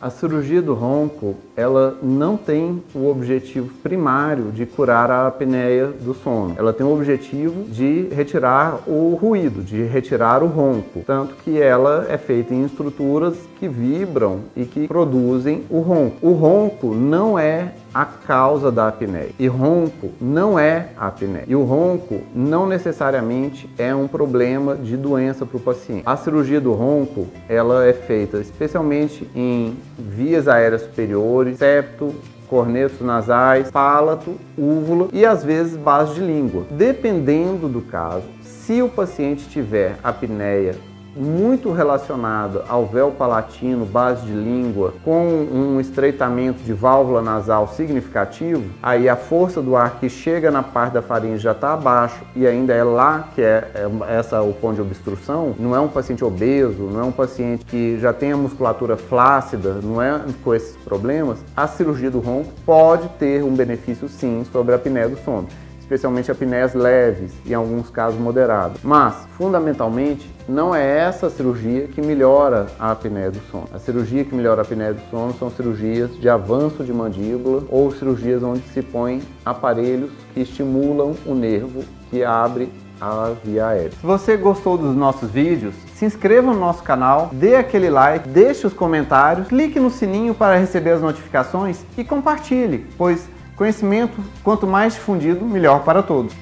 A cirurgia do ronco, ela não tem o objetivo primário de curar a apneia do sono. Ela tem o objetivo de retirar o ruído, de retirar o ronco. Tanto que ela é feita em estruturas que vibram e que produzem o ronco. O ronco não é a causa da apneia. E ronco não é apneia. E o ronco não necessariamente é um problema de doença para o paciente. A cirurgia do ronco, ela é feita especialmente em vias aéreas superiores, septo, cornetos nasais, palato, úvula e às vezes base de língua. Dependendo do caso, se o paciente tiver apneia muito relacionada ao véu palatino, base de língua, com um estreitamento de válvula nasal significativo, aí a força do ar que chega na parte da faringe já está abaixo e ainda é lá que é, é essa o ponto de obstrução, não é um paciente obeso, não é um paciente que já tem a musculatura flácida, não é com esses problemas, a cirurgia do ronco pode ter um benefício sim sobre a apneia do sono especialmente apneias leves e em alguns casos moderados. Mas, fundamentalmente, não é essa cirurgia que melhora a apneia do sono. A cirurgia que melhora a apneia do sono são cirurgias de avanço de mandíbula ou cirurgias onde se põe aparelhos que estimulam o nervo que abre a via aérea. Se você gostou dos nossos vídeos, se inscreva no nosso canal, dê aquele like, deixe os comentários, clique no sininho para receber as notificações e compartilhe, pois Conhecimento, quanto mais difundido, melhor para todos.